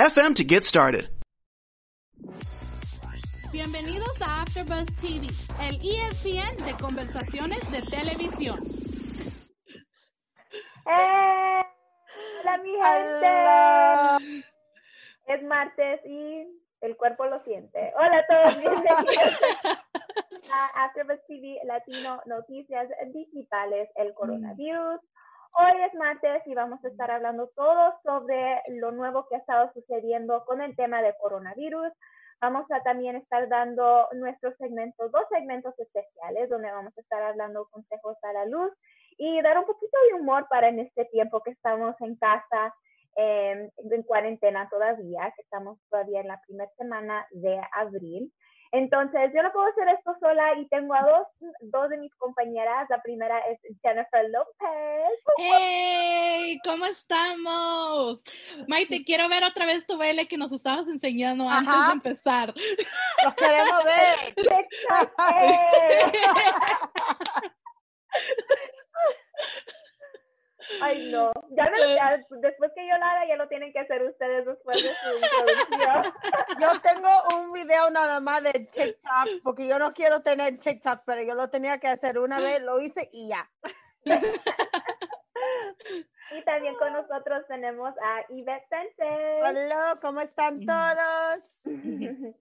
FM to get started. Bienvenidos a AfterBuzz TV, el ESPN de conversaciones de televisión. ¡Eh! Hola mi gente. Es martes y el cuerpo lo siente. Hola a todos, bienvenidos a AfterBuzz TV Latino Noticias Digitales, el coronavirus. Hoy es martes y vamos a estar hablando todo sobre lo nuevo que ha estado sucediendo con el tema de coronavirus. Vamos a también estar dando nuestros segmentos, dos segmentos especiales donde vamos a estar hablando consejos a la luz y dar un poquito de humor para en este tiempo que estamos en casa, en cuarentena todavía, que estamos todavía en la primera semana de abril. Entonces, yo no puedo hacer esto sola y tengo a dos, dos de mis compañeras. La primera es Jennifer López. ¡Hey! ¿Cómo estamos? Maite, quiero ver otra vez tu baile que nos estabas enseñando antes de empezar. Los queremos ver. Ay, no. Ya, me, ya, después que yo la haga, ya lo tienen que hacer ustedes después de su introducción. Yo tengo un video nada más de TikTok, porque yo no quiero tener TikTok, pero yo lo tenía que hacer una vez, lo hice y ya. Y también con nosotros tenemos a Yvette Sensei. Hola, ¿cómo están todos?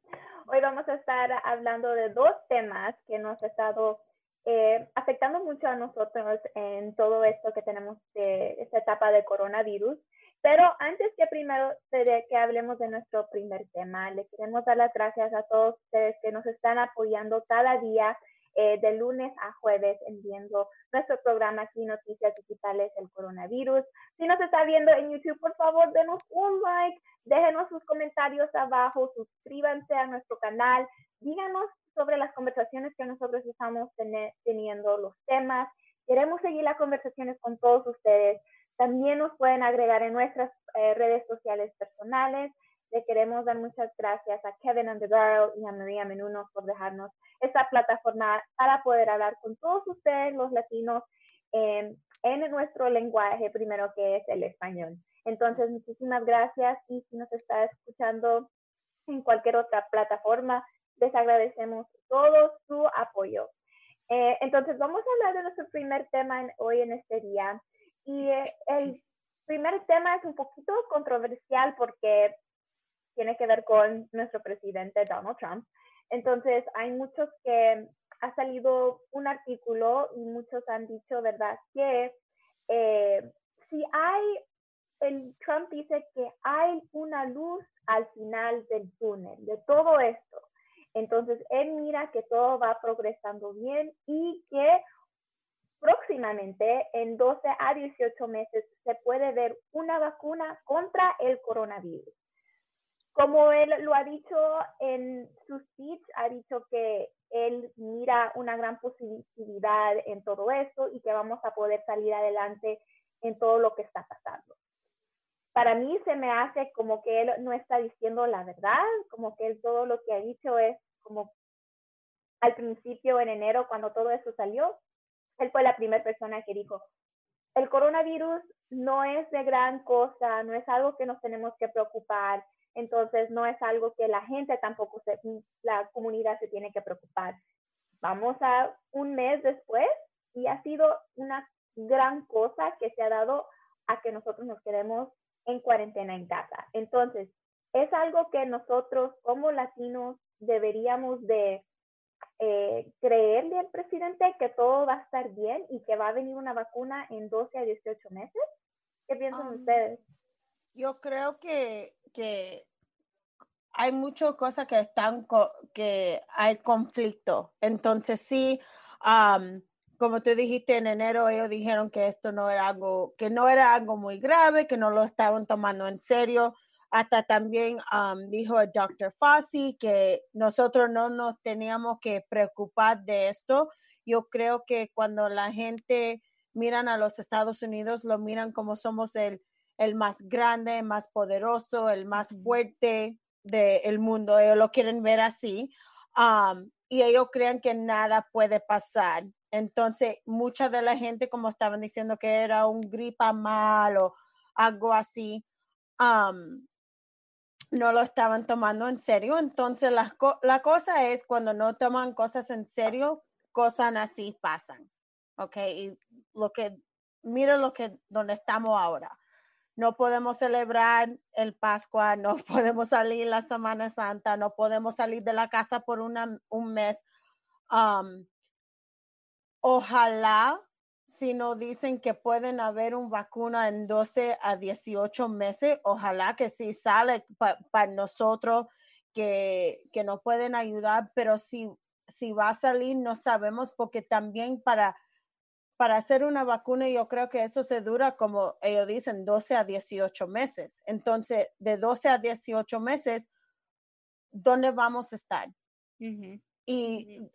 Hoy vamos a estar hablando de dos temas que nos ha estado eh, afectando mucho a nosotros en todo esto que tenemos de esta etapa de coronavirus. Pero antes que primero de que hablemos de nuestro primer tema, le queremos dar las gracias a todos ustedes que nos están apoyando cada día eh, de lunes a jueves en viendo nuestro programa aquí, Noticias Digitales del Coronavirus. Si nos está viendo en YouTube, por favor, denos un like, déjenos sus comentarios abajo, suscríbanse a nuestro canal, díganos sobre las conversaciones que nosotros estamos teniendo, los temas. Queremos seguir las conversaciones con todos ustedes. También nos pueden agregar en nuestras eh, redes sociales personales. Le queremos dar muchas gracias a Kevin Undergirl y a María Menuno por dejarnos esta plataforma para poder hablar con todos ustedes, los latinos, en nuestro lenguaje primero que es el español. Entonces, muchísimas gracias y si nos está escuchando en cualquier otra plataforma, les agradecemos todo su apoyo. Eh, entonces, vamos a hablar de nuestro primer tema hoy en este día. Y eh, el primer tema es un poquito controversial porque tiene que ver con nuestro presidente Donald Trump. Entonces, hay muchos que ha salido un artículo y muchos han dicho, ¿verdad?, que eh, si hay, el Trump dice que hay una luz al final del túnel, de todo esto. Entonces, él mira que todo va progresando bien y que próximamente, en 12 a 18 meses, se puede ver una vacuna contra el coronavirus. Como él lo ha dicho en su speech, ha dicho que él mira una gran posibilidad en todo esto y que vamos a poder salir adelante en todo lo que está pasando. Para mí se me hace como que él no está diciendo la verdad, como que él todo lo que ha dicho es como al principio en enero cuando todo eso salió, él fue la primera persona que dijo, el coronavirus no es de gran cosa, no es algo que nos tenemos que preocupar, entonces no es algo que la gente tampoco, se, la comunidad se tiene que preocupar. Vamos a un mes después y ha sido una gran cosa que se ha dado a que nosotros nos quedemos en cuarentena en casa. Entonces, es algo que nosotros como latinos deberíamos de eh, creerle al presidente que todo va a estar bien y que va a venir una vacuna en 12 a 18 meses? ¿Qué piensan Um, ustedes? Yo creo que, que hay muchas cosas que están, co- que hay conflicto. Entonces sí, como tú dijiste en enero, ellos dijeron que esto no era algo, que no era algo muy grave, que no lo estaban tomando en serio. hasta también um, dijo el Dr. Fauci que nosotros no nos teníamos que preocupar de esto. Yo creo que cuando la gente miran a los Estados Unidos, lo miran como somos el, el más grande, más poderoso, el más fuerte del mundo. Ellos lo quieren ver así. Um, y ellos creen que nada puede pasar. Entonces, mucha de la gente, como estaban diciendo, que era un gripa mal o algo así, no lo estaban tomando en serio. Entonces, la, la cosa es cuando no toman cosas en serio, cosas así pasan. Ok, y lo que, mira lo que, donde estamos ahora. No podemos celebrar el Pascua, no podemos salir la Semana Santa, no podemos salir de la casa por una, un mes. Ojalá si nos dicen que pueden haber una vacuna en 12 a 18 meses, ojalá que sí sale para nosotros, que, que nos pueden ayudar, pero si, si va a salir, no sabemos, porque también para, para hacer una vacuna, yo creo que eso se dura, como ellos dicen, 12 a 18 meses. Entonces, de 12 a 18 meses, ¿dónde vamos a estar? Y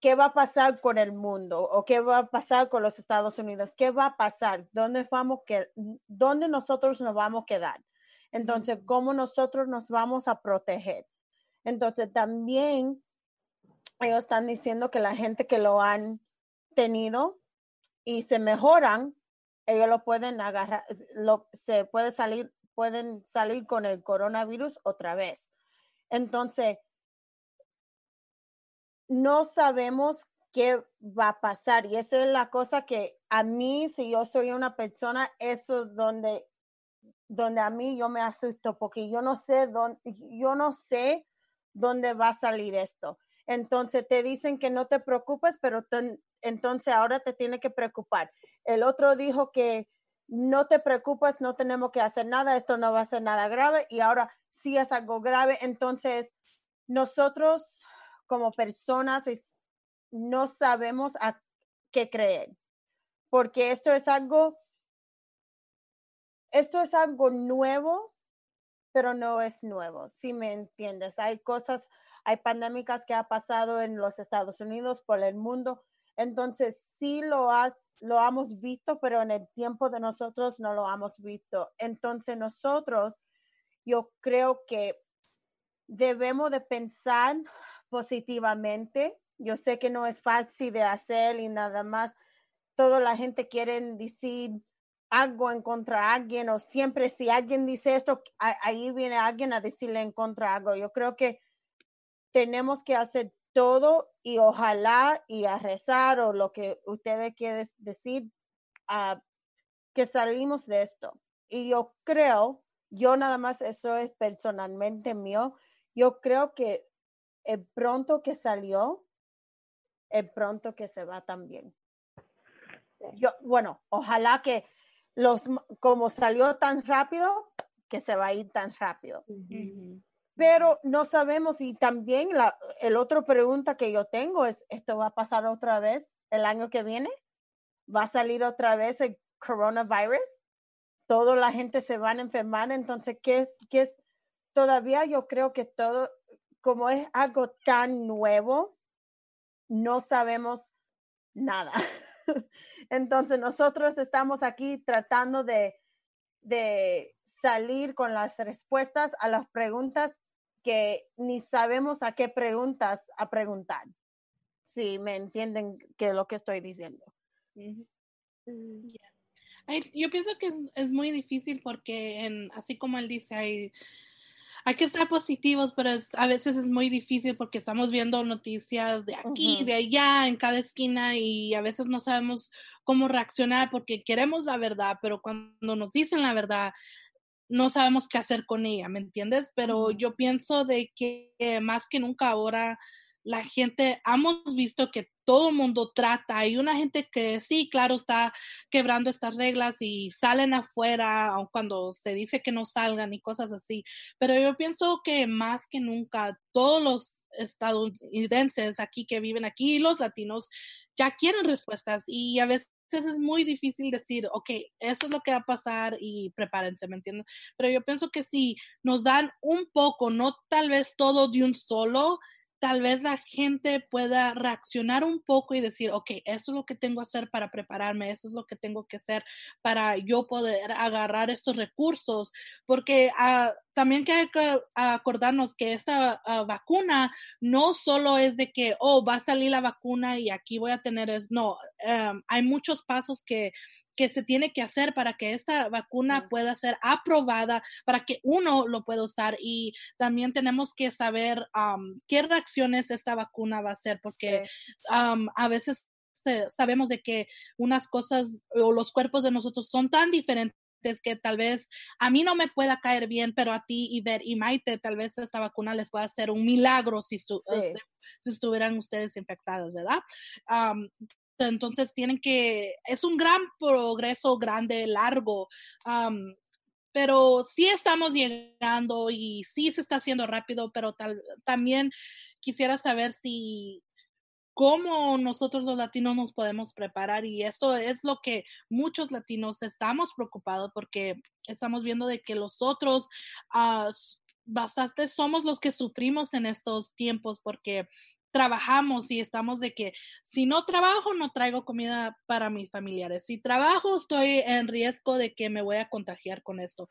qué va a pasar con el mundo o qué va a pasar con los Estados Unidos, qué va a pasar, dónde vamos que dónde nosotros nos vamos a quedar. Entonces, cómo nosotros nos vamos a proteger. Entonces, también ellos están diciendo que la gente que lo han tenido y se mejoran, ellos lo pueden agarrar, lo, se puede salir, pueden salir con el coronavirus otra vez. Entonces, no sabemos qué va a pasar. Y esa es la cosa que a mí, si yo soy una persona, eso es donde, donde a mí yo me asusto, porque yo no sé dónde, yo no sé dónde va a salir esto. Entonces te dicen que no te preocupes, pero entonces ahora te tiene que preocupar. El otro dijo que no te preocupes, no tenemos que hacer nada, esto no va a ser nada grave y ahora sí es algo grave. Entonces, nosotros como personas no sabemos a qué creer, porque esto es algo, esto es algo nuevo, pero no es nuevo, si me entiendes. Hay cosas, hay pandémicas que ha pasado en los Estados Unidos, por el mundo, entonces sí lo has, lo hemos visto, pero en el tiempo de nosotros no lo hemos visto. Entonces nosotros, yo creo que debemos de pensar positivamente. Yo sé que no es fácil de hacer y nada más. Toda la gente quiere decir algo en contra de alguien o siempre si alguien dice esto, ahí viene alguien a decirle en contra algo. Yo creo que tenemos que hacer todo y ojalá y a rezar o lo que ustedes quieren decir, uh, que salimos de esto. Y yo creo, yo nada más, eso es personalmente mío, yo creo que el pronto que salió, el pronto que se va también. Yo, bueno, ojalá que los, como salió tan rápido, que se va a ir tan rápido. Pero no sabemos y también la el otra pregunta que yo tengo es, ¿esto va a pasar otra vez el año que viene? ¿Va a salir otra vez el coronavirus? Toda la gente se va a enfermar, entonces, ¿qué es? ¿Qué es? Todavía yo creo que todo, como es algo tan nuevo, no sabemos nada. Entonces nosotros estamos aquí tratando de, de salir con las respuestas a las preguntas que ni sabemos a qué preguntas a preguntar. Si me entienden que lo que estoy diciendo. yo pienso que es, es, muy difícil porque en, así como él dice, hay hay que estar positivos, pero a veces es muy difícil porque estamos viendo noticias de aquí, de allá, en cada esquina y a veces no sabemos cómo reaccionar porque queremos la verdad, pero cuando nos dicen la verdad, no sabemos qué hacer con ella, ¿me entiendes? Pero yo pienso de que más que nunca ahora la gente, hemos visto que todo mundo trata. Hay una gente que sí, claro, está quebrando estas reglas y salen afuera cuando se dice que no salgan y cosas así. Pero yo pienso que más que nunca todos los estadounidenses aquí que viven aquí los latinos ya quieren respuestas y a veces es muy difícil decir, ok, eso es lo que va a pasar y prepárense, ¿me entiendes? Pero yo pienso que si nos dan un poco, no tal vez todo de un solo, tal vez la gente pueda reaccionar un poco y decir, ok, eso es lo que tengo que hacer para prepararme, eso es lo que tengo que hacer para yo poder agarrar estos recursos, porque uh, también hay que acordarnos que esta uh, vacuna no solo es de que, oh, va a salir la vacuna y aquí voy a tener, es, no, um, hay muchos pasos que que se tiene que hacer para que esta vacuna pueda ser aprobada, para que uno lo pueda usar y también tenemos que saber qué reacciones esta vacuna va a hacer, porque a veces sabemos de que unas cosas o los cuerpos de nosotros son tan diferentes que tal vez a mí no me pueda caer bien, pero a ti, y ver y Maite, tal vez esta vacuna les pueda hacer un milagro si, si estuvieran ustedes infectados, ¿verdad? Entonces tienen que, es un gran progreso, grande, largo, pero sí estamos llegando y sí se está haciendo rápido, pero tal, también quisiera saber si cómo nosotros los latinos nos podemos preparar y eso es lo que muchos latinos estamos preocupados porque estamos viendo de que los otros uh, bastante somos los que sufrimos en estos tiempos porque trabajamos y estamos de que si no trabajo no traigo comida para mis familiares. Si trabajo estoy en riesgo de que me voy a contagiar con esto.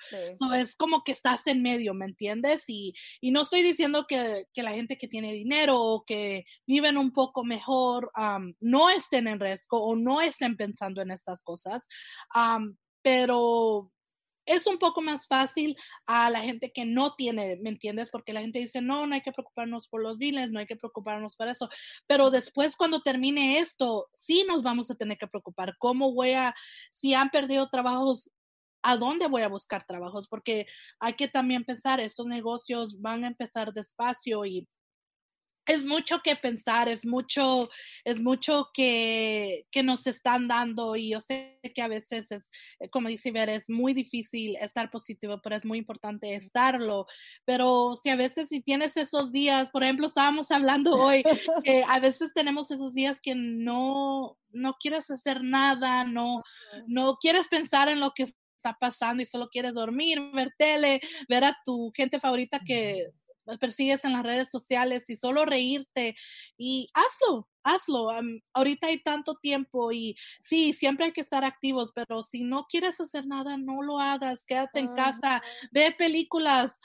es como que estás en medio, ¿me entiendes? Y, y no estoy diciendo que, que, la gente que tiene dinero o que viven un poco mejor no estén en riesgo o no estén pensando en estas cosas. pero es un poco más fácil a la gente que no tiene, ¿me entiendes? Porque la gente dice, no, no hay que preocuparnos por los biles, no hay que preocuparnos por eso. Pero después, cuando termine esto, sí nos vamos a tener que preocupar. ¿Cómo voy a, si han perdido trabajos, a dónde voy a buscar trabajos? Porque hay que también pensar, estos negocios van a empezar despacio y es mucho que pensar, es mucho, es mucho que, que, nos están dando y yo sé que a veces es, eh, como dice Ver, es muy difícil estar positivo, pero es muy importante estarlo. Pero si a veces si tienes esos días, por ejemplo, estábamos hablando hoy, que a veces tenemos esos días que no, no quieres hacer nada, no, no quieres pensar en lo que está pasando y solo quieres dormir, ver tele, ver a tu gente favorita que persigues en las redes sociales y solo reírte y hazlo, hazlo. ahorita hay tanto tiempo y sí, siempre hay que estar activos, pero si no quieres hacer nada, no lo hagas, quédate en casa, ve películas,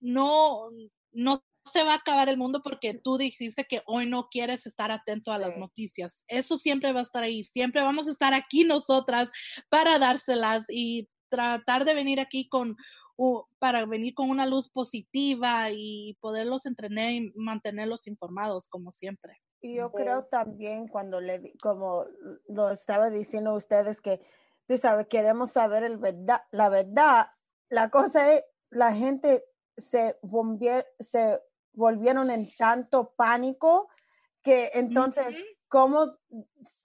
no, no se va a acabar el mundo porque tú dijiste que hoy no quieres estar atento a las noticias. Eso siempre va a estar ahí, siempre vamos a estar aquí nosotras para dárselas y tratar de venir aquí con para venir con una luz positiva y poderlos entrenar y mantenerlos informados como siempre. Y yo creo también cuando le, como lo estaba diciendo a ustedes, que tú sabes, queremos saber el verdad, la verdad. La cosa es, la gente se, se volvieron en tanto pánico que entonces, ¿cómo,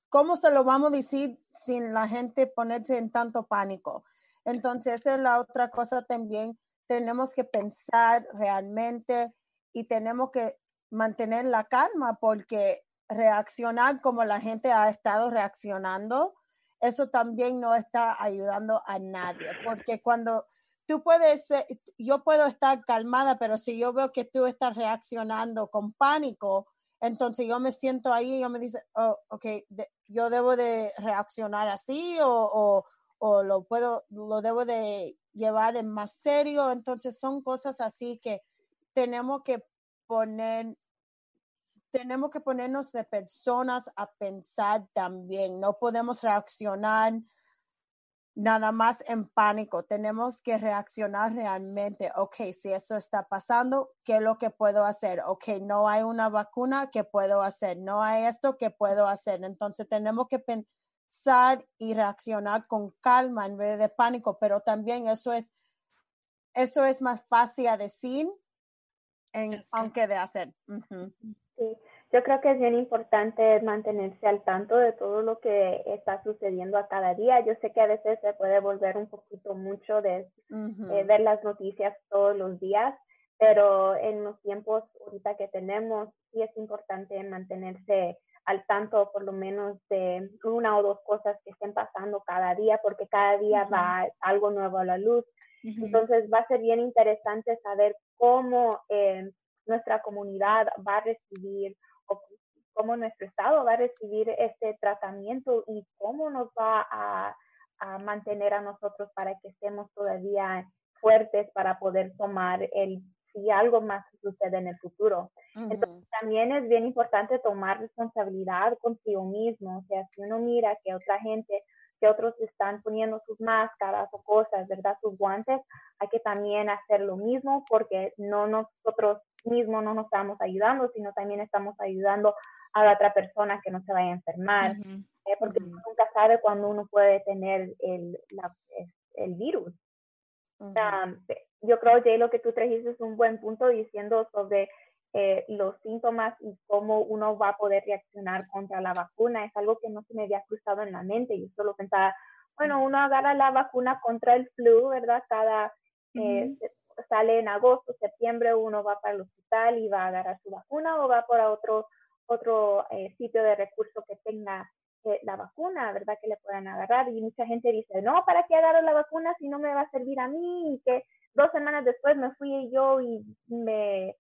¿cómo se lo vamos a decir sin la gente ponerse en tanto pánico? Entonces, es la otra cosa también. Tenemos que pensar realmente y tenemos que mantener la calma porque reaccionar como la gente ha estado reaccionando, eso también no está ayudando a nadie, porque cuando tú puedes, yo puedo estar calmada, pero si yo veo que tú estás reaccionando con pánico, entonces yo me siento ahí y yo me dice, oh, ok, yo debo de reaccionar así o lo puedo, lo debo de llevar en más serio. Entonces son cosas así que tenemos que poner, tenemos que ponernos de personas a pensar también. No podemos reaccionar nada más en pánico. Tenemos que reaccionar realmente. Ok, si eso está pasando, ¿qué es lo que puedo hacer? Ok, no hay una vacuna, ¿qué puedo hacer? No hay esto, ¿qué puedo hacer? Entonces tenemos que pensar y reaccionar con calma en vez de pánico, pero también eso es, eso es más fácil a decir en, aunque de hacer. Sí, yo creo que es bien importante mantenerse al tanto de todo lo que está sucediendo a cada día. Yo sé que a veces se puede volver un poquito mucho de eh, ver las noticias todos los días, pero en los tiempos ahorita que tenemos, sí es importante mantenerse al tanto por lo menos de una o dos cosas que estén pasando cada día, porque cada día va algo nuevo a la luz. Entonces va a ser bien interesante saber cómo eh, nuestra comunidad va a recibir o cómo nuestro estado va a recibir este tratamiento y cómo nos va a, mantener a nosotros para que estemos todavía fuertes para poder tomar el si algo más sucede en el futuro. Entonces también es bien importante tomar responsabilidad consigo mismo, o sea, si uno mira que otra gente, que otros están poniendo sus máscaras o cosas, ¿verdad? Sus guantes, hay que también hacer lo mismo porque no nosotros mismos no nos estamos ayudando, sino también estamos ayudando a la otra persona que no se vaya a enfermar, ¿eh? porque nunca sabe cuándo uno puede tener el, el virus yo creo, Jay, lo que tú trajiste es un buen punto diciendo sobre eh, los síntomas y cómo uno va a poder reaccionar contra la vacuna. Es algo que no se me había cruzado en la mente. Yo solo pensaba, bueno, uno agarra la vacuna contra el flu, ¿verdad? Cada, eh, sale en agosto, septiembre, uno va para el hospital y va a agarrar su vacuna o va para otro, otro eh, sitio de recurso que tenga la vacuna, ¿verdad? Que le puedan agarrar. Y mucha gente dice, no, ¿para qué agarro la vacuna si no me va a servir a mí? Y que dos semanas después me fui yo y me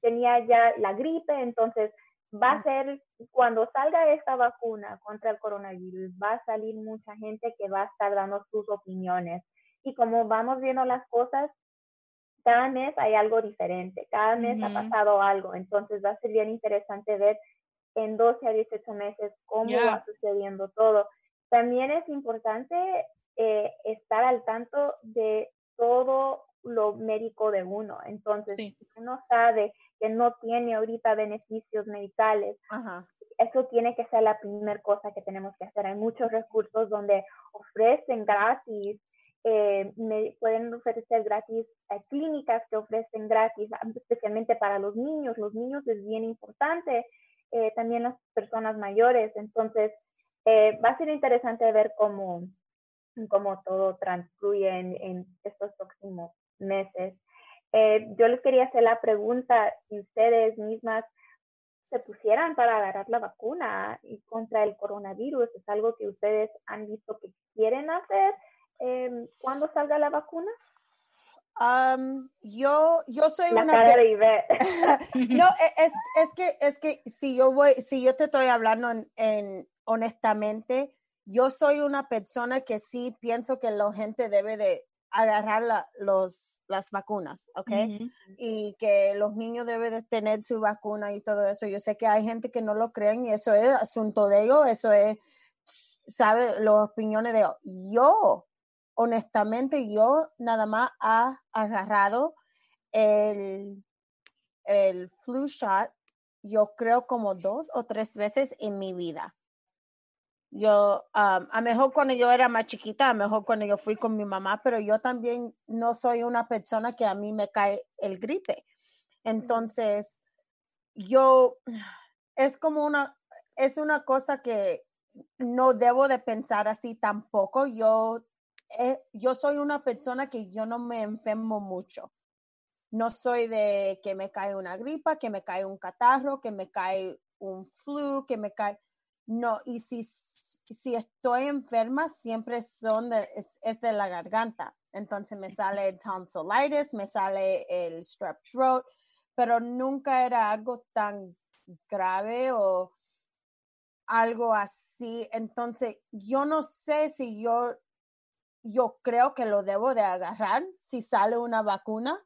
tenía ya la gripe, entonces va a ser, cuando salga esta vacuna contra el coronavirus, va a salir mucha gente que va a estar dando sus opiniones. Y como vamos viendo las cosas, cada mes hay algo diferente, cada mes ha pasado algo, entonces va a ser bien interesante ver en 12 a 18 meses cómo va sucediendo todo. También es importante eh, estar al tanto de todo lo médico de uno. Entonces, si uno sabe que no tiene ahorita beneficios medicales, eso tiene que ser la primera cosa que tenemos que hacer. Hay muchos recursos donde ofrecen gratis, eh, me, pueden ofrecer gratis eh, clínicas que ofrecen gratis, especialmente para los niños. Los niños es bien importante eh, también las personas mayores. Entonces, eh, va a ser interesante ver cómo, cómo todo transcurre en, estos próximos meses. Eh, yo les quería hacer la pregunta si ustedes mismas se pusieran para agarrar la vacuna y contra el coronavirus. ¿Es algo que ustedes han visto que quieren hacer eh, cuando salga la vacuna? Yo, yo soy una. no, e, es, es, que, es que si yo voy, si yo te estoy hablando en, honestamente, yo soy una persona que sí pienso que la gente debe de agarrar la, los, las vacunas, ¿ok? Y que los niños deben de tener su vacuna y todo eso. Yo sé que hay gente que no lo creen y eso es asunto de ellos, eso es, ¿sabe? Las opiniones de ellos. Yo honestamente yo nada más ha agarrado el, el flu shot, yo creo como dos o tres veces en mi vida. Yo, a mejor cuando yo era más chiquita, a mejor cuando yo fui con mi mamá, pero yo también no soy una persona que a mí me cae el gripe. Entonces, yo, es como una, es una cosa que no debo de pensar así tampoco. Yo eh, yo soy una persona que yo no me enfermo mucho. No soy de que me cae una gripa, que me cae un catarro, que me cae un flu, que me cae... No, y si, si estoy enferma, siempre son de, es, de la garganta. Entonces me sale el me sale el strep throat, pero nunca era algo tan grave o algo así. Entonces, yo no sé si yo yo creo que lo debo de agarrar si sale una vacuna,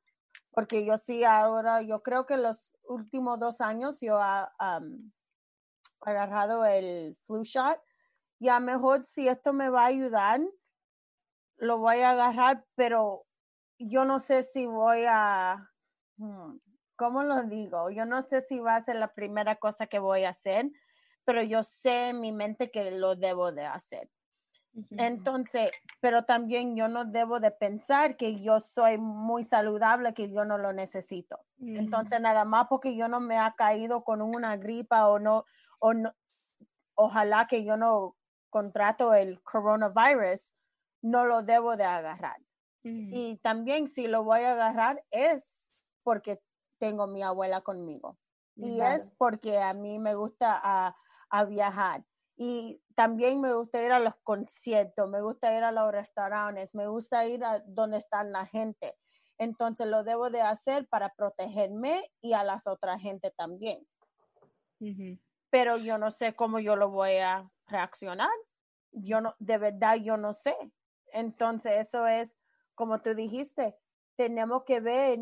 porque yo sí ahora, yo creo que los últimos dos años yo he agarrado el flu shot y a mejor si esto me va a ayudar, lo voy a agarrar, pero yo no sé si voy a, hmm, ¿cómo lo digo? Yo no sé si va a ser la primera cosa que voy a hacer, pero yo sé en mi mente que lo debo de hacer. Entonces, pero también yo no debo de pensar que yo soy muy saludable, que yo no lo necesito. Entonces, nada más porque yo no me ha caído con una gripa o no, o no, ojalá que yo no contrato el coronavirus, no lo debo de agarrar. Y también si lo voy a agarrar es porque tengo mi abuela conmigo. Y es porque a mí me gusta a a viajar. Y también me gusta ir a los conciertos, me gusta ir a los restaurantes, me gusta ir a donde están la gente. Entonces lo debo de hacer para protegerme y a las otras gente también. Pero yo no sé cómo yo lo voy a reaccionar. Yo no, de verdad yo no sé. Entonces eso es, como tú dijiste, tenemos que ver,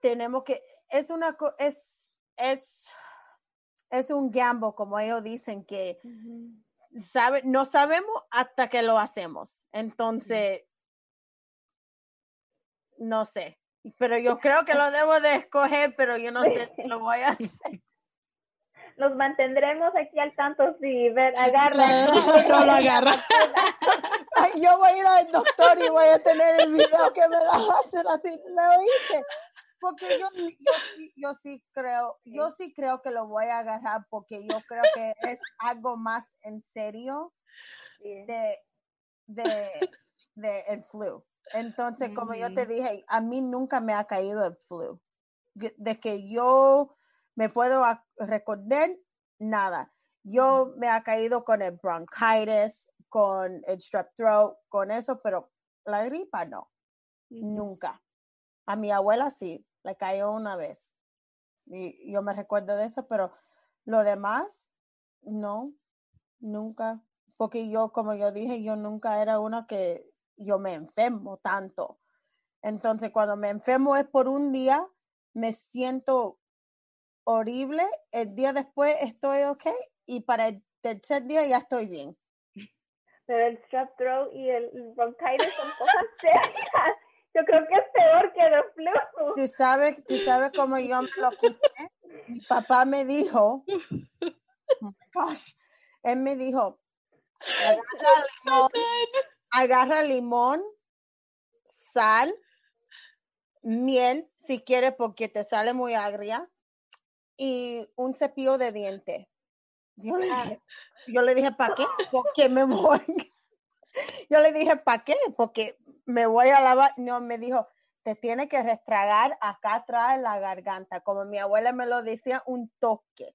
tenemos que, es una, es, es, es un gambo, como ellos dicen, que sabe, no sabemos hasta que lo hacemos. Entonces, no sé, pero yo creo que lo debo de escoger, pero yo no sé si lo voy a hacer. Nos mantendremos aquí al tanto si ver, agarra. No, lo agarra. yo voy a ir al doctor y voy a tener el video que me va a hacer así. Lo hice. Porque yo, yo, sí creo, yo sí creo que lo voy a agarrar porque yo creo que es algo más en serio de, de, de el flu. Entonces, como yo te dije, a mí nunca me ha caído el flu. De que yo me puedo recordar, nada. Yo me ha caído con el bronchitis, con el strep throat, con eso, pero la gripa no. Nunca. A mi abuela sí, le cayó una vez. Y yo me recuerdo de eso, pero lo demás, no, nunca. Porque yo, como yo dije, yo nunca era una que yo me enfermo tanto. Entonces, cuando me enfermo es por un día, me siento horrible, el día después estoy ok y para el tercer día ya estoy bien. Pero el strep throat y el bronchitis son cosas serias. Yo creo que es peor que el flu. Tú sabes, tú sabes cómo yo me lo quité. Mi papá me dijo, oh my gosh, él me dijo, agarra limón, sal, miel, si quieres, porque te sale muy agria, y un cepillo de diente. Yo le dije, yo le dije, ¿para qué? Porque me voy. Yo le dije, ¿para qué? Porque me voy a lavar. No, me dijo, te tiene que restragar acá atrás en la garganta. Como mi abuela me lo decía, un toque.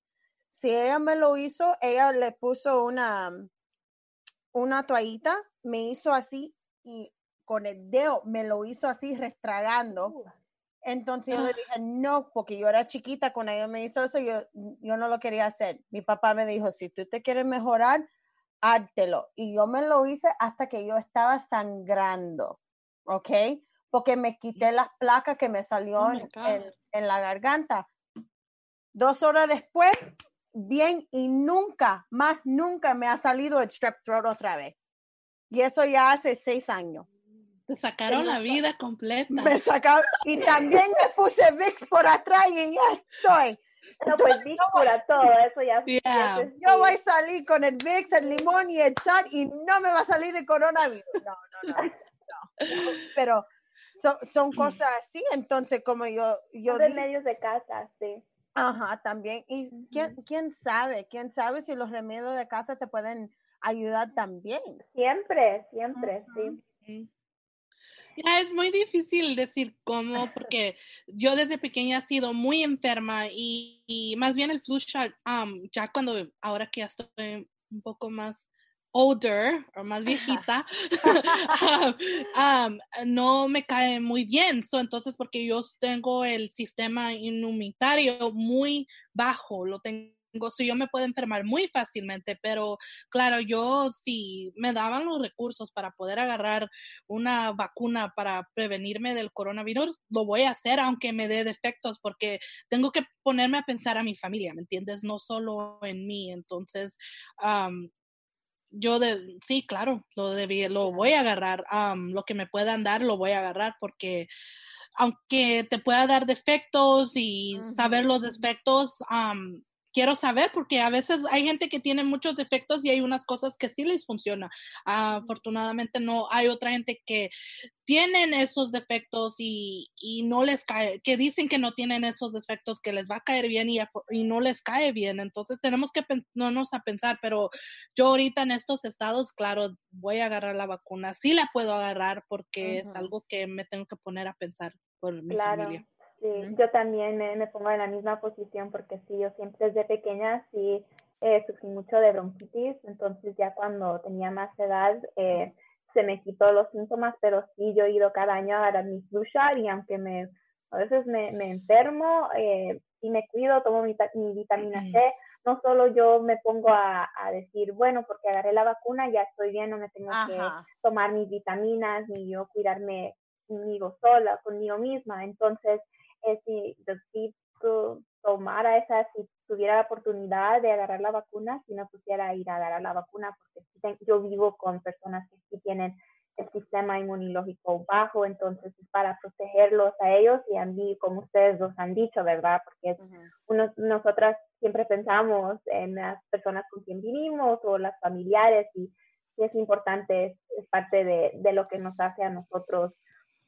Si ella me lo hizo, ella le puso una, una toallita, me hizo así y con el dedo me lo hizo así restragando. Entonces yo le ah. dije, no, porque yo era chiquita cuando ella me hizo eso, yo, yo no lo quería hacer. Mi papá me dijo, si tú te quieres mejorar, hártelo. Y yo me lo hice hasta que yo estaba sangrando, ¿ok? Porque me quité las placas que me salió oh en, en, la garganta. Dos horas después, bien, y nunca, más nunca me ha salido el strep throat otra vez. Y eso ya hace seis años. Te sacaron la vida completa. Me sacaron, y también me puse VIX por atrás y ya estoy. No, pues VIX cura todo, eso ya. Yo voy a salir con el VIX, el limón y el sal y no me va a salir el coronavirus. No, no, no. no. Pero son, son cosas así, entonces como yo... yo de medios de casa, sí. Ajá, también. Y quién, quién sabe, quién sabe si los remedios de casa te pueden ayudar también. Siempre, siempre, sí. Ya es muy difícil decir cómo, porque yo desde pequeña he sido muy enferma y, más bien el flu shot, ya cuando, ahora que ya estoy un poco más older o más viejita, no me cae muy bien. So, entonces, porque yo tengo el sistema inmunitario muy bajo, lo tengo si yo me puedo enfermar muy fácilmente, pero claro, yo si me daban los recursos para poder agarrar una vacuna para prevenirme del coronavirus, lo voy a hacer aunque me dé defectos porque tengo que ponerme a pensar a mi familia, ¿me entiendes? No solo en mí. Entonces, yo de, sí, claro, lo, debí, lo voy a agarrar, lo que me puedan dar lo voy a agarrar porque aunque te pueda dar defectos y saber los defectos, quiero saber porque a veces hay gente que tiene muchos defectos y hay unas cosas que sí les funciona. afortunadamente no hay otra gente que tienen esos defectos y, no les cae, que dicen que no tienen esos defectos, que les va a caer bien y, y no les cae bien. Entonces tenemos que no nos a pensar, pero yo ahorita en estos estados, claro, voy a agarrar la vacuna. Sí la puedo agarrar porque es algo que me tengo que poner a pensar por mi familia. Sí, yo también me, pongo en la misma posición porque sí, yo siempre desde pequeña sí eh, sufrí mucho de bronquitis, entonces ya cuando tenía más edad eh, se me quitó los síntomas, pero sí yo he ido cada año a dar mi flu y aunque me, a veces me, me enfermo, eh, sí me cuido, tomo mi, mi vitamina C, no solo yo me pongo a, a, decir, bueno, porque agarré la vacuna, ya estoy bien, no me tengo que tomar mis vitaminas, ni yo cuidarme conmigo sola, conmigo misma. Entonces, eh, si, si tomara esa, si tuviera la oportunidad de agarrar la vacuna, si no pusiera ir a agarrar la vacuna, porque yo vivo con personas que sí tienen el sistema inmunológico bajo, entonces es para protegerlos a ellos y a mí, como ustedes nos han dicho, ¿verdad? Porque uno, nosotras siempre pensamos en las personas con quien vivimos o las familiares y, es importante, es, parte de, de, lo que nos hace a nosotros,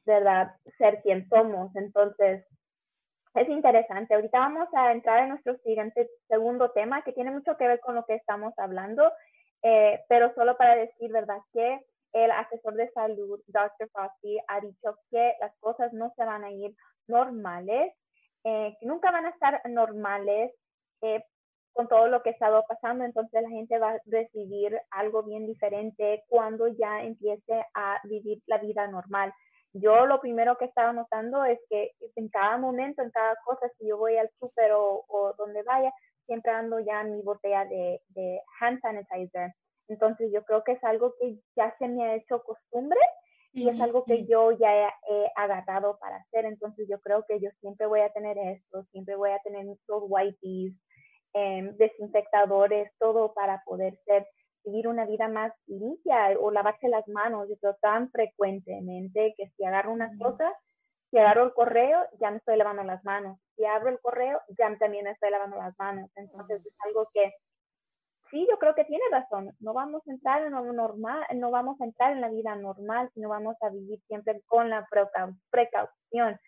¿verdad? Ser quien somos. Entonces, es interesante. Ahorita vamos a entrar en nuestro siguiente segundo tema que tiene mucho que ver con lo que estamos hablando, eh, pero solo para decir, ¿verdad? Que el asesor de salud, Dr. Fauci, ha dicho que las cosas no se van a ir normales, eh, que nunca van a estar normales eh, con todo lo que ha estado pasando, entonces la gente va a recibir algo bien diferente cuando ya empiece a vivir la vida normal. Yo lo primero que estaba notando es que en cada momento, en cada cosa, si yo voy al súper o, o, donde vaya, siempre ando ya mi botella de, de hand sanitizer entonces yo creo que es algo que ya se me ha hecho costumbre y es algo que yo ya he, agarrado para hacer. Entonces yo creo que yo siempre voy a tener esto, siempre voy a tener los wipes, em, desinfectadores, todo para poder ser, vivir una vida más limpia o lavarse las manos. Creo tan frecuentemente que si agarro una cosa, si agarro el correo, ya me estoy lavando las manos. Si abro el correo, ya también me estoy lavando las manos. Entonces es algo que sí, yo creo que tiene razón. No vamos a entrar en lo normal, no vamos a entrar en la vida normal, sino vamos a vivir siempre con la precaución.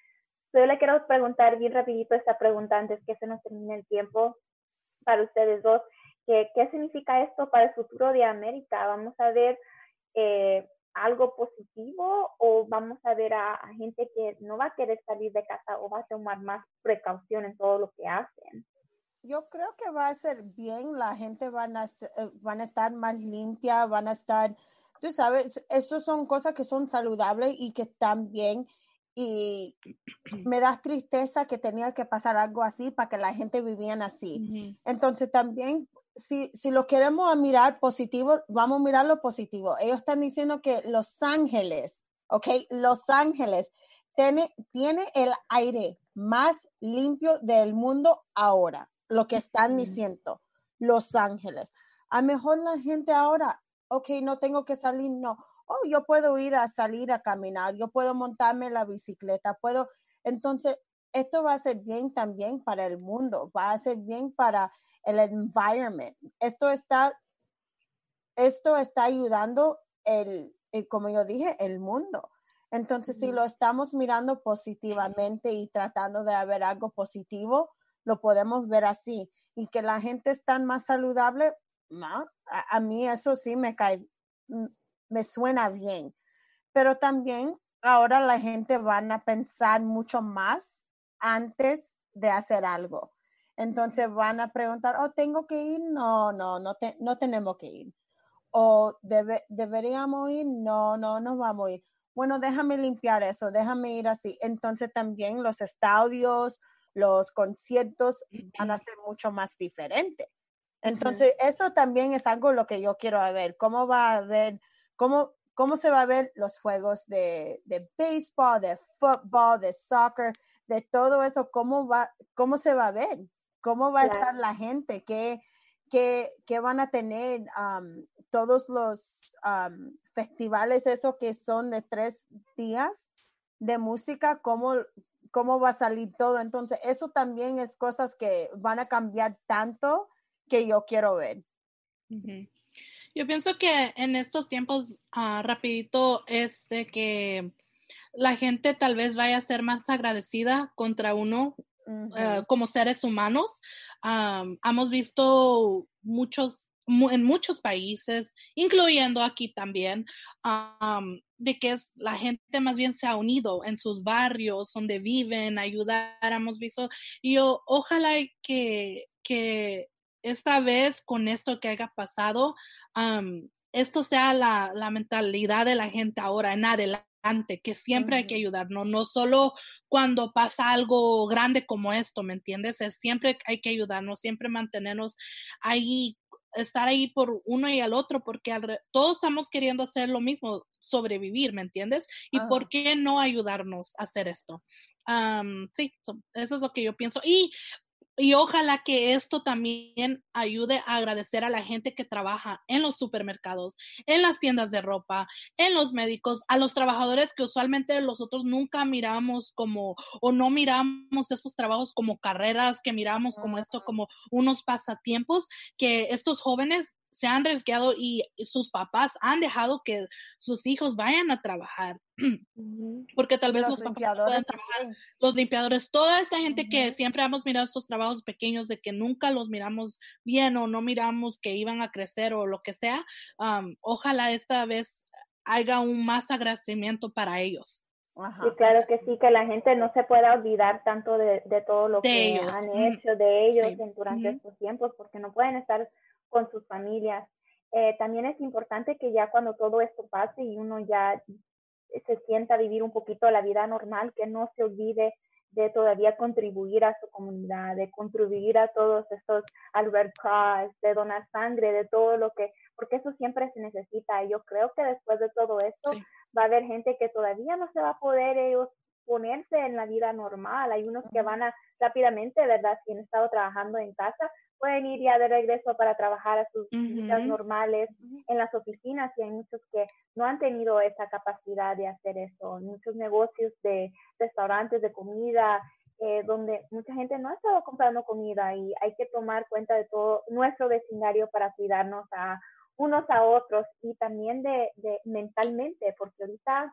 Yo le quiero preguntar bien rapidito esta pregunta antes que se nos termine el tiempo para ustedes dos. ¿Qué, qué significa esto para el futuro de América? ¿Vamos a ver eh, algo positivo o vamos a ver a, a, gente que no va a querer salir de casa o va a tomar más precaución en todo lo que hacen? yo creo que va a ser bien, la gente van a, eh, van a estar más limpia, van a estar, tú sabes, estas son cosas que son saludables y que están bien. Y me da tristeza que tenía que pasar algo así para que la gente viviera así. Entonces también, si, si lo queremos mirar positivo, vamos a mirar lo positivo. Ellos están diciendo que Los Ángeles, ¿ok? Los Ángeles tiene, tiene el aire más limpio del mundo ahora lo que están diciendo Los Ángeles. A mejor la gente ahora, ok, no tengo que salir, no. Oh, yo puedo ir a salir a caminar, yo puedo montarme la bicicleta, puedo. Entonces, esto va a ser bien también para el mundo, va a ser bien para el environment. Esto está, esto está ayudando el, como yo dije, el mundo. Entonces, si lo estamos mirando positivamente y tratando de ver algo positivo, lo podemos ver así. Y que la gente está más saludable, ¿no? a, mí eso sí me cae, mm, me suena bien. Pero también ahora la gente van a pensar mucho más antes de hacer algo. Entonces van a preguntar, oh, ¿tengo que ir? No, no, no, no tenemos que ir. O debe, deberíamos ir? No, no, no vamos a ir. Bueno, déjame limpiar eso, déjame ir así. Entonces también los estadios, los conciertos van a ser mucho más diferentes. Entonces, eso también es algo lo que yo quiero ver, cómo va a ver, cómo, cómo se va a ver los juegos de, de béisbol, de fútbol, de soccer, de todo eso, cómo va, cómo se va a ver, cómo va a estar la gente, qué, qué, qué van a tener todos los festivales, esos que son de tres días de música, cómo, cómo va a salir todo. Entonces, eso también es cosas que van a cambiar tanto que yo quiero ver. Yo pienso que en estos tiempos, uh, rapidito, es de que la gente tal vez vaya a ser más agradecida contra uno eh, como seres humanos. hemos visto muchos en muchos países, incluyendo aquí también, de que es, la gente más bien se ha unido en sus barrios, donde viven, ayudar, hemos visto. Y yo, ojalá que, que esta vez con esto que haya pasado, esto sea la, la, mentalidad de la gente ahora en adelante, que siempre hay que ayudarnos, no solo cuando pasa algo grande como esto, ¿me entiendes? Es siempre hay que ayudarnos, siempre mantenernos ahí estar ahí por uno y al otro, porque todos estamos queriendo hacer lo mismo, sobrevivir, ¿me entiendes? ¿Y por qué no ayudarnos a hacer esto? sí, eso es lo que yo pienso. Y y ojalá que esto también ayude a agradecer a la gente que trabaja en los supermercados, en las tiendas de ropa, en los médicos, a los trabajadores que usualmente nosotros nunca miramos como o no miramos esos trabajos como carreras, que miramos como esto como unos pasatiempos, que estos jóvenes se han arriesgado y sus papás han dejado que sus hijos vayan a trabajar. Porque tal vez los, limpiadores trabajar, los limpiadores, toda esta gente que siempre hemos mirado estos trabajos pequeños de que nunca los miramos bien o no miramos que iban a crecer o lo que sea, ojalá esta vez haya un más agradecimiento para ellos. Y claro que sí, que la gente no se pueda olvidar tanto de, todo lo que han hecho de ellos durante estos tiempos, porque no pueden estar con sus familias. Eh, también es importante que ya cuando todo esto pase y uno ya se sienta a vivir un poquito la vida normal, que no se olvide de todavía contribuir a su comunidad, de contribuir a todos estos al Red Cross, de donar sangre, de todo lo que, porque eso siempre se necesita. Yo creo que después de todo esto va a haber gente que todavía no se va a poder ellos ponerse en la vida normal. Hay unos que van a rápidamente, ¿verdad? Si han estado trabajando en casa, pueden ir ya de regreso para trabajar a sus vidas normales en las oficinas y hay muchos que no han tenido esa capacidad de hacer eso. Muchos negocios de restaurantes de comida, eh, donde mucha gente no ha estado comprando comida y hay que tomar cuenta de todo nuestro vecindario para cuidarnos a unos a otros y también de, de mentalmente, porque ahorita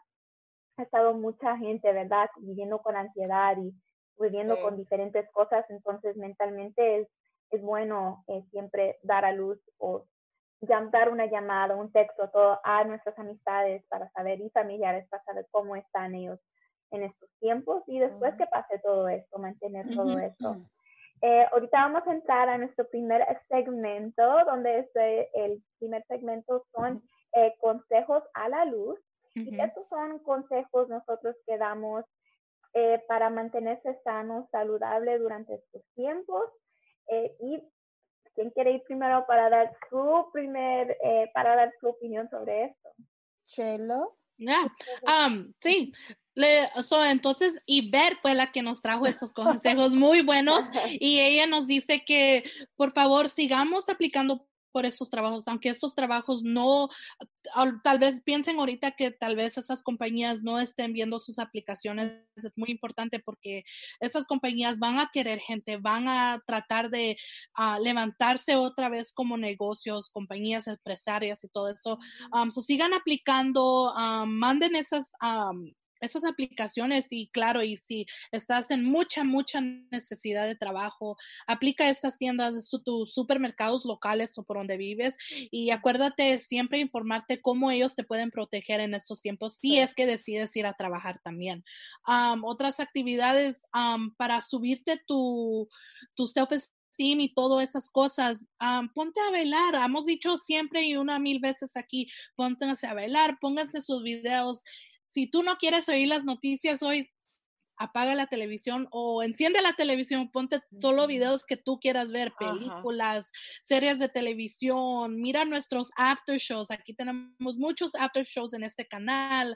ha estado mucha gente, ¿verdad?, viviendo con ansiedad y viviendo con diferentes cosas, entonces mentalmente es es bueno eh, siempre dar a luz o dar una llamada, un texto todo, a nuestras amistades para saber y familiares para saber cómo están ellos en estos tiempos y después que pase todo esto, mantener todo esto. Eh, ahorita vamos a entrar a nuestro primer segmento, donde este, el primer segmento son eh, consejos a la luz. Y estos son consejos nosotros que damos para mantenerse sano, saludable durante estos tiempos. Eh, y quién quiere ir primero para dar su primer, eh, para dar su opinión sobre esto. Chelo. Um, sí, Le, entonces, Iber fue la que nos trajo estos consejos muy buenos y ella nos dice que por favor sigamos aplicando por esos trabajos, aunque esos trabajos no, tal vez piensen ahorita que tal vez esas compañías no estén viendo sus aplicaciones, es muy importante porque esas compañías van a querer gente, van a tratar de ah, levantarse otra vez como negocios, compañías empresarias y todo eso. Um, sigan aplicando, manden esas esas aplicaciones y claro, y si estás en mucha, mucha necesidad de trabajo, aplica estas tiendas, tus supermercados locales o por donde vives y acuérdate siempre informarte cómo ellos te pueden proteger en estos tiempos si es que decides ir a trabajar también. otras actividades para subirte tu, tu self y todas esas cosas, ponte a bailar. Hemos dicho siempre y una mil veces aquí, ponte a bailar, pónganse sus videos si tú no quieres oír las noticias hoy, apaga la televisión o enciende la televisión, ponte solo videos que tú quieras ver, películas, series de televisión, mira nuestros after shows, aquí tenemos muchos after shows en este canal,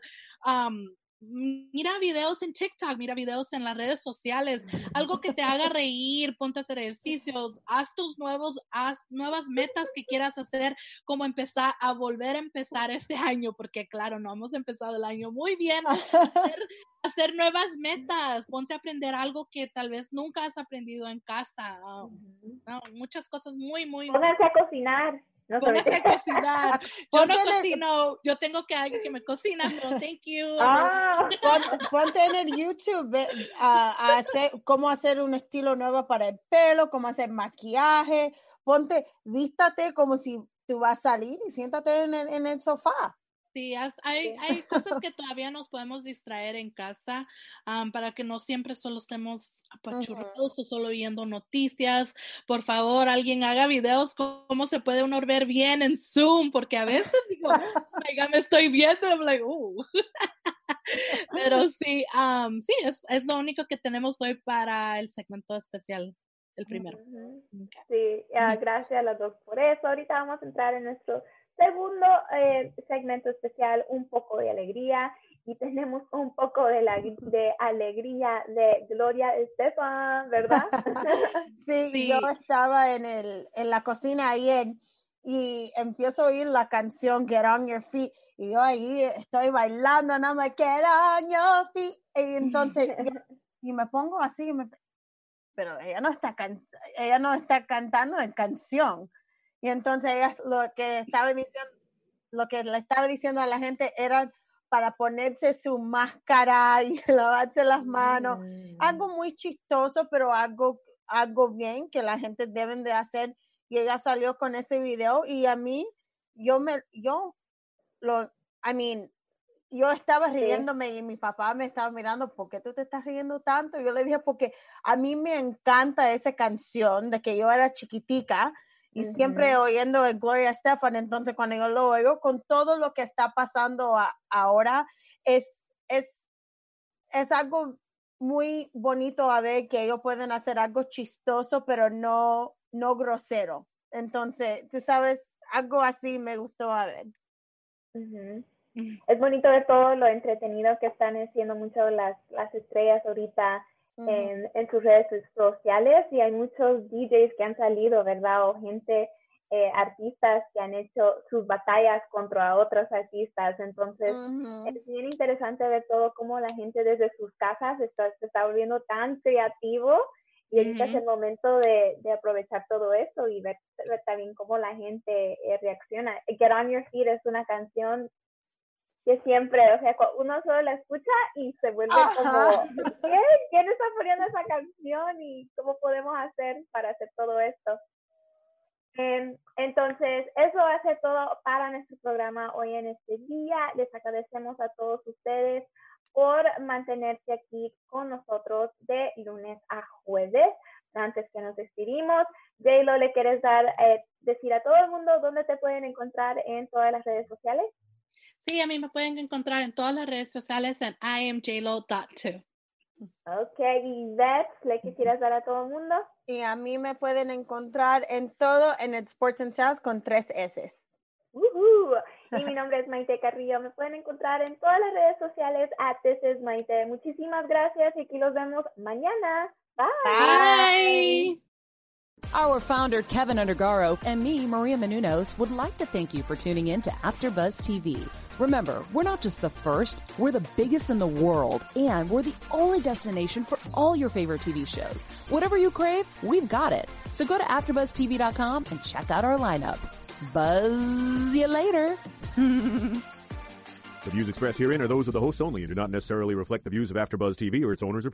mira videos en TikTok, mira videos en las redes sociales, algo que te haga reír, ponte a hacer ejercicios, haz tus nuevos, haz nuevas metas que quieras hacer, como empezar a volver a empezar este año, porque claro, no hemos empezado el año muy bien, hacer, nuevas metas, ponte a aprender algo que tal vez nunca has aprendido en casa, muchas cosas muy, muy... Pónganse a cocinar. No Póngase a cocinar. Yo no cocino, yo tengo que alguien que me cocina, pero thank you. Ah, ponte en el YouTube a, hacer cómo hacer un estilo nuevo para el pelo, cómo hacer maquillaje. Ponte, vístate como si tú vas a salir y siéntate en el, en el sofá. Sí, hay, hay cosas que todavía nos podemos distraer en casa para que no siempre solo estemos apachurrados o solo viendo noticias. Por favor, alguien haga videos cómo se puede uno ver bien en Zoom, porque a veces digo, oh me estoy viendo, I'm like, uh. Pero sí, sí, es, es lo único que tenemos hoy para el segmento especial el primero. Sí, gracias a las dos por eso. Ahorita vamos a entrar en nuestro segundo eh, segmento especial, un poco de alegría. Y tenemos un poco de, la, de alegría de Gloria Estefan, ¿verdad? sí, yo estaba en, el, en la cocina ayer y empiezo a oír la canción Get On Your Feet y yo ahí estoy bailando, nada más Get On Your Feet y entonces y me pongo así, me, pero ella no está ella no está cantando en canción. Y entonces ella lo que estaba diciendo, lo que le estaba diciendo a la gente era para ponerse su máscara y lavarse las manos. Algo mm. muy chistoso, pero algo, algo bien que la gente deben de hacer. Y ella salió con ese video y a mí, yo me, yo lo, I mean, yo estaba riéndome y mi papá me estaba mirando, ¿por qué tú te estás riendo tanto? yo le dije, porque a mí me encanta esa canción de que yo era chiquitica y siempre oyendo Gloria Estefan, entonces cuando yo lo oigo con todo lo que está pasando ahora, es, es, es algo muy bonito a ver que ellos pueden hacer algo chistoso, pero no, no grosero. Entonces, tú sabes, algo así me gustó a ver. Es bonito ver todo lo entretenido que están haciendo mucho las, las estrellas ahorita en, en, sus redes sociales y hay muchos DJs que han salido, ¿verdad? O gente, eh, artistas que han hecho sus batallas contra otros artistas. Entonces, es bien interesante ver todo cómo la gente desde sus casas está, se está volviendo tan creativo y ahorita es el momento de, de, aprovechar todo eso y ver, ver también cómo la gente eh, reacciona. Get On Your Feet es una canción que siempre, o sea, uno solo la escucha y se vuelve como, ¿qué? ¿Quién está poniendo esa canción? ¿Y cómo podemos hacer para hacer todo esto? Em, entonces, eso va a ser todo para nuestro programa hoy en este día. Les agradecemos a todos ustedes por mantenerse aquí con nosotros de lunes a jueves. Antes que nos despedimos, Jaylo, ¿le quieres dar, eh, decir a todo el mundo dónde te pueden encontrar en todas las redes sociales? Sí, a mí me pueden encontrar en todas las redes sociales en imjlo.2. Ok, y Beth, ¿le quisieras dar a todo el mundo? Y a mí me pueden encontrar en todo en el Sports and Sales con tres S. Y mi nombre es Maite Carrillo. Me pueden encontrar en todas las redes sociales a This Maite. Muchísimas gracias y aquí los vemos mañana. Bye. Bye. Our founder, Kevin Undergaro, and me, Maria Menunos, would like to thank you for tuning in to AfterBuzz TV. Remember, we're not just the first, we're the biggest in the world, and we're the only destination for all your favorite TV shows. Whatever you crave, we've got it. So go to AfterBuzzTV.com and check out our lineup. Buzz you later. the views expressed herein are those of the hosts only and do not necessarily reflect the views of AfterBuzz TV or its owners or